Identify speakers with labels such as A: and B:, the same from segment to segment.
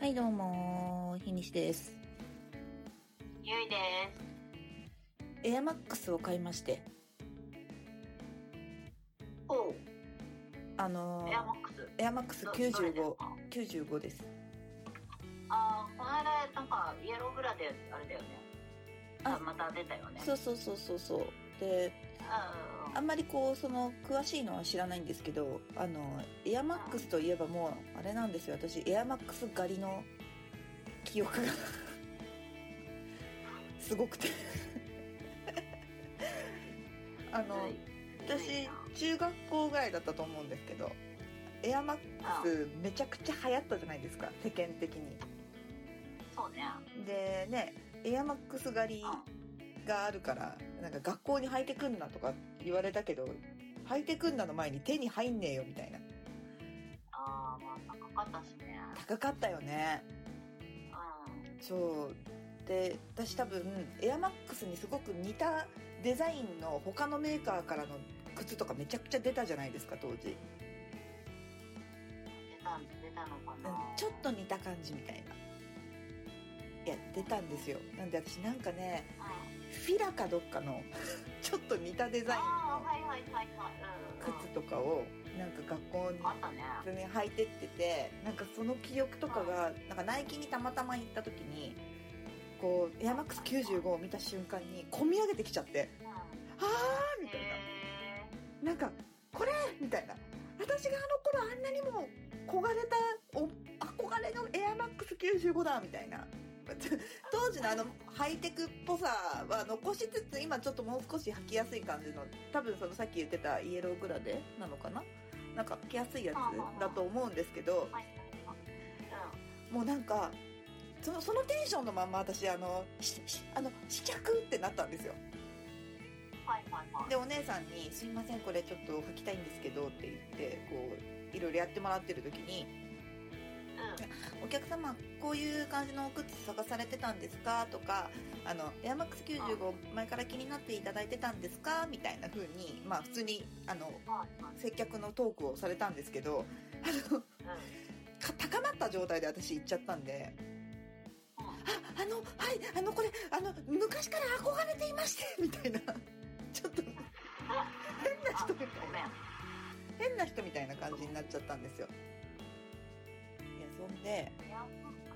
A: はい、どうも、日西です。
B: ゆいです。
A: エアマックスを買いまして、
B: おう、
A: あの
B: エアマ
A: ー、
B: ックス？
A: エアマックス
B: どどれです
A: 95、
B: か
A: 95です。
B: あー、この間、なんか、イエローグラで、あれだよね。
A: あ
B: あ、また出たよね。
A: そうそうそうそうそう。で、
B: あ
A: あんまりこう、その、詳しいのは知らないんですけど、あの、エアマックスといえばもう、あれなんですよ、私、エアマックス狩りの記憶が、すごくて。あの、私、中学校ぐらいだったと思うんですけど、エアマックスめちゃくちゃ流行ったじゃないですか、世間的に。
B: そうね。
A: でねエアマックス狩りがあるからなんか学校に履いてくんなとか言われたけど履いてくんなの前に手に入んねえよみたいな
B: あー、まあ、高かったしね。
A: 高かったよね
B: うん。
A: そうで私多分エアマックスにすごく似たデザインの他のメーカーからの靴とかめちゃくちゃ出たじゃないですか当時、
B: 出た、出たのか
A: う
B: な。
A: ん、ちょっと似た感じみたいないや出たんですよなんで私なんかね
B: うん。
A: フィラかどっかの ちょっと似たデザインの。靴とかをなんか学校に。普通に履いてっててなんかその記憶とかがなんかナイキにたまたま行った時にこうエアマックス95を見た瞬間に込み上げてきちゃって
B: うん。
A: あーみたいな
B: へ
A: なんかこれみたいな私があの頃あんなにも焦がれたお憧れのエアマックス95だみたいな 当時のあのハイテクっぽさは残しつつ今ちょっともう少し履きやすい感じの多分そのさっき言ってたイエローグラデなのかな？なんか履きやすいやつだと思うんですけど。もうなんかそのそのテンションのまんま私あのあの試着ってなったんですよ。でお姉さんに「すいませんこれちょっと履きたいんですけど」って言ってこういろいろやってもらってる時に
B: うん。
A: 「お客様こういう感じのお靴探されてたんですか?」とか「あのエアマックス95前から気になっていただいてたんですか?」みたいな風にまあ普通にあの。接客のトークをされたんですけどあの
B: うん。
A: か高まった状態で私行っちゃったんで
B: うん
A: あ、あの、はい、あの、これ、あの、昔から憧れていまして、みたいな。ちょっと、変な人みたい
B: ごめん。
A: 変な人みたいな感じになっちゃったんですよ。んで、
B: エアマック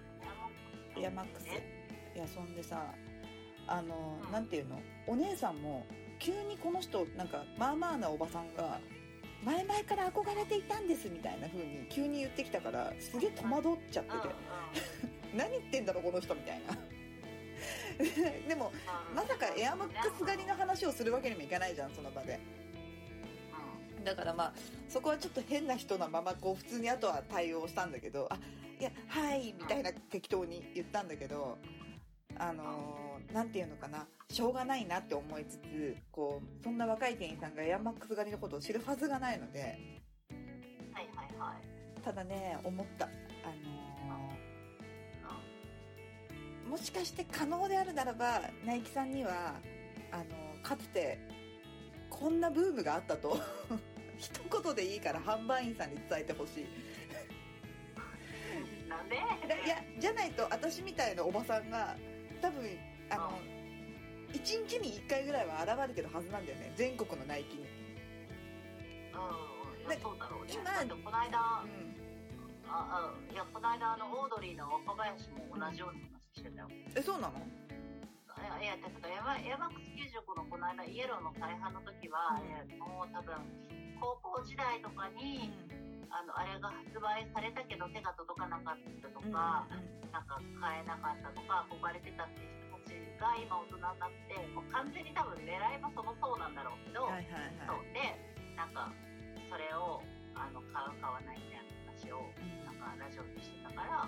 B: ス。
A: エアマックス。
B: え
A: いや、そんでさ、あの、
B: うん。
A: なんていうの？お姉さんも、急にこの人、なんか、まあまあなおばさんが、前々から憧れていたんです、みたいな風に急に言ってきたから、すげえ戸惑っちゃってて、何言ってんだろ、この人、みたいな。でも、まさかエアマックス狩りの話をするわけにもいかないじゃんその場で。だからまあそこはちょっと変な人なままこう普通にあとは対応したんだけどあいやはいみたいな適当に言ったんだけどあのーていうのかなしょうがないなって思いつつこうそんな若い店員さんがエアマックス狩りのことを知るはずがないので。ただね思ったあのーもしかして可能であるならばナイキさんにはあのかつてこんなブームがあったと 一言でいいから販売員さんに伝えてほしい
B: なんで
A: だいやじゃないと私みたいなおばさんが多分あの1日に1回ぐらいは現れてるはずなんだよね。全国のナイキに、
B: うん。そうだろうね。
A: 今
B: だこの間
A: う、ん、
B: あ、あ、いや、この間、あの、オードリーの若林も同じような話してたよ。
A: えそうなの？
B: いや、だからエアエアマックス95のこの間、イエローの大半の時は、
A: うん。
B: えもう多分、高校時代とかに、あの、あれが発売されたけど手が届かなかったとか、
A: うんうん
B: なんか買えなかったとか、憧れてたっていう人たちが今大人になって、もう完全に多分狙いはその層なんだろうけど、
A: はいはいはい。
B: そうで、なんか、それを、あの、買う買わないみたいな話を、
A: うん。
B: なんかラジオでしてたから、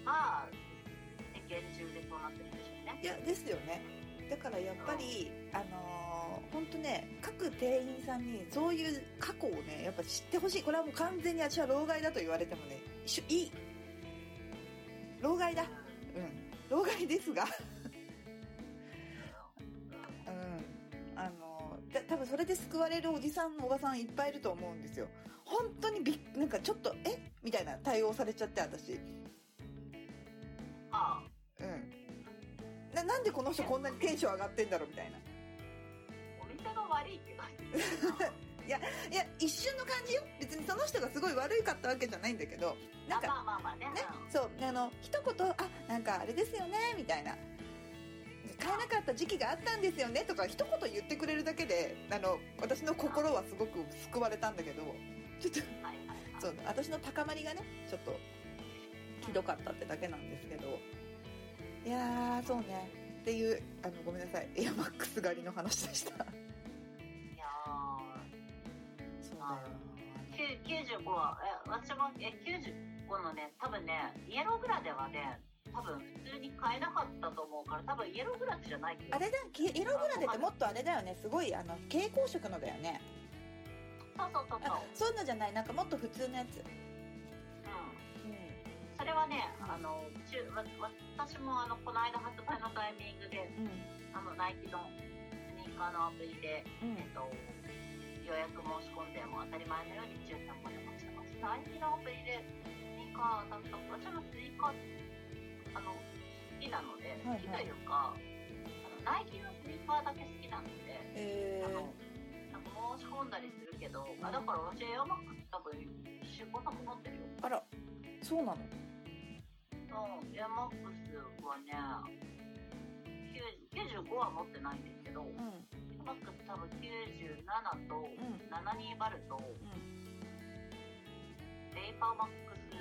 B: まあ、世間中でそうなってるんでしょうね。
A: いやですよねだからやっぱりあのー、本当ね各店員さんにそういう過去をねやっぱ知ってほしい。これはもう完全に私は老害だと言われてもね一緒いい。老害だ。うん。老害ですが。うん。あのー、た多分それで救われるおじさんおばさんいっぱいいると思うんですよ。本当にびっなんかちょっとえ？みたいな対応されちゃって私。
B: あ。
A: うんななんでこの人こんなにテンション上がってんだろうみたいな。
B: お店が悪いって感じ
A: いや一瞬の感じよ。別にその人がすごい悪いかったわけじゃないんだけど。なんか
B: あまあまあまあね。
A: ねそうあの一言「あなんかあれですよね」みたいな「買えなかった時期があったんですよね」とか一言言ってくれるだけであの私の心はすごく救われたんだけど。ちょっと
B: はいはいはい。
A: そう私の高まりがねちょっとひどかったってだけなんですけどいやーそうね。っていうあのごめんなさい。エアマックス狩りの話でした。
B: いや
A: そう
B: だよ。ー95はえ私もえ95のね多分ねイエローグラデはね多分普通に買えなかったと思うから多分イエローグラデじゃないけど
A: あれだけエログラデってもっとあれだよね。すごいあの蛍光色のだよね。
B: そうそうそうそう。
A: あそういうのじゃない。なんかもっと普通のやつ
B: あの私もあのこの間発売のタイミングで
A: うん。
B: あのナイキのスニーカーのアプリで、
A: うん。
B: えっと、予約申し込んでも当たり前のように抽選も出ました。ナイキのアプリでスニーカーだった私もスニーカーあの好きなので、
A: はいはい。
B: 好きというかあのナイキのスニーカーだけ好きなので、
A: え
B: あのなんか申し込んだりするけど、あだから私エアマックス多分45作持ってるよ
A: ー、あらそうなの？
B: うんエアマックスはね90 95は持ってないんですけど、
A: うん。
B: エアマックス多分97と
A: うん
B: 72バルとベイパーマックス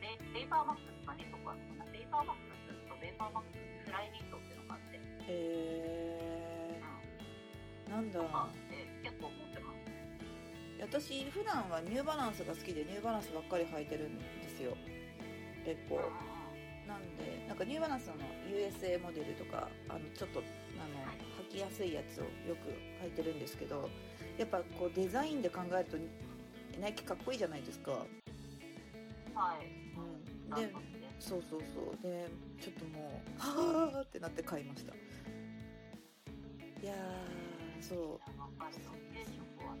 B: ベイベイパーマックス何とかあるのかなベイパーマックスとベイパーマックスフライニットっていうのがあって、
A: え
B: う
A: ー、なんだ。
B: ん、とかって結構持ってます。
A: 私普段はニューバランスが好きでニューバランスばっかり履いてるんですよ結構。なんでなんかニューバランスの USA モデルとかあのちょっとあの
B: はい
A: 履きやすいやつをよく履いてるんですけどやっぱこうデザインで考えるとナイキかっこいいじゃないですか、
B: はい。
A: うん、でそうそうそう。でちょっともうはあってなって買いました。いやーそう。
B: いやわかるよ95はね。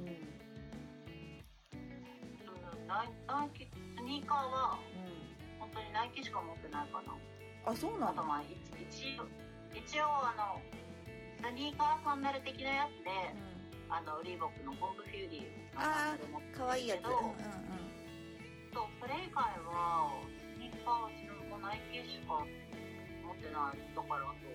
A: うん。
B: うんナイキスニーカーは本当にナイキしか持ってないかな。
A: うんあそうなの？
B: あとまあ一一応一応あのスニーカーサンダル的なやつで、あのリーボックのポンプフューリーのサンダル持ってる
A: かわいいやつ。うんうん
B: そうそれ以外はスニーカーは自分もナイキしか持ってないだからあと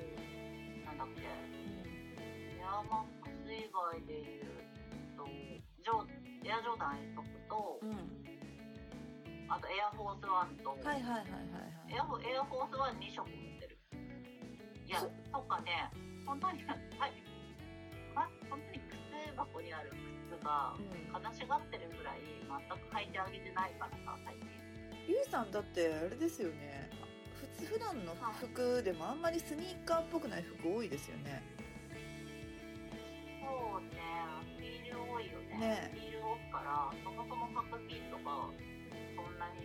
B: なんだっけ。エアマックス以外で言うとジョーエアジョーダン1足と
A: うんうん
B: あとエアフォースワンと、
A: はいはいはいはい
B: エアフォエアフォースワン2色持ってる。いや
A: そ
B: とかね。本当にはい。ま本当に靴箱にある靴が
A: うん。
B: 悲しがってるぐらい全く履いてあげてないからさ最近。
A: ゆうさんだってあれですよね。普通普段の服でもあんまりスニーカーっぽくない服多いですよね。
B: そうね。ヒール多いよね。
A: ね。
B: ヒール多いからそもそも履くヒールとか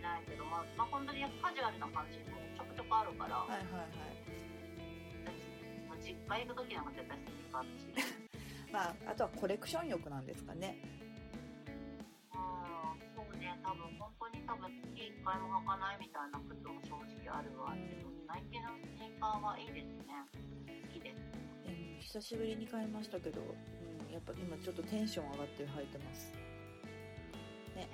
B: ないけどまあ、まあ、本当にカジュアルな感じもちょくちょくあるから、
A: はいはいはい。
B: まあ実家行く時なんか絶対スニーカーだし
A: まああとはコレクション欲なんですかね。
B: うんそうね。多分本当に多分月1回も履かないみたいな靴も正直あるわ。けど、
A: うん。
B: ナイキのスニーカーはいいですね。好きです。
A: うん久しぶりに買いましたけど、うん、やっぱ今ちょっとテンション上がって履いてます。ね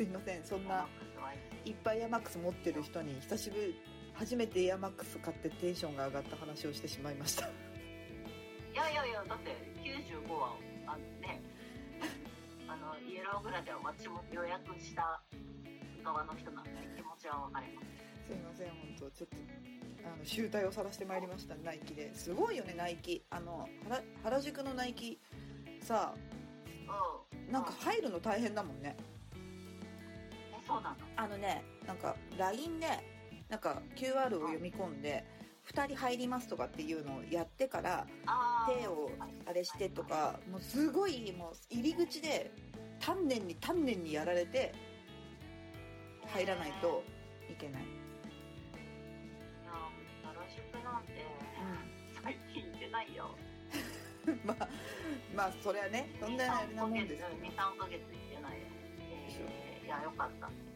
A: すいません。そんな
B: い
A: っぱいエアマックス持ってる人に久しぶり初めてエアマックス買ってテンションが上がった話をしてしまいました。
B: いやいやいやだって95はあのねあのイエローグラでは私も予約した側の人なんで気持ちは分かります。
A: すいません本当ちょっとあの集大を晒してまいりました。ナイキです。ごいよねナイキ。あの原原宿のナイキさ
B: うん。
A: なんか
B: う
A: 入るの大変だもんね。
B: えそうなの。
A: あのねなんか LINE でなんか QR を読み込んで2人入りますとかっていうのをやってから手をあれしてとかもうすごいもう入り口で丹念に丹念にやられて入らないといけない、
B: いや原宿なんて最近行ってないよ。
A: まあまあそれはねそんなあれなもんですけど。
B: 23ヶ月やよかった。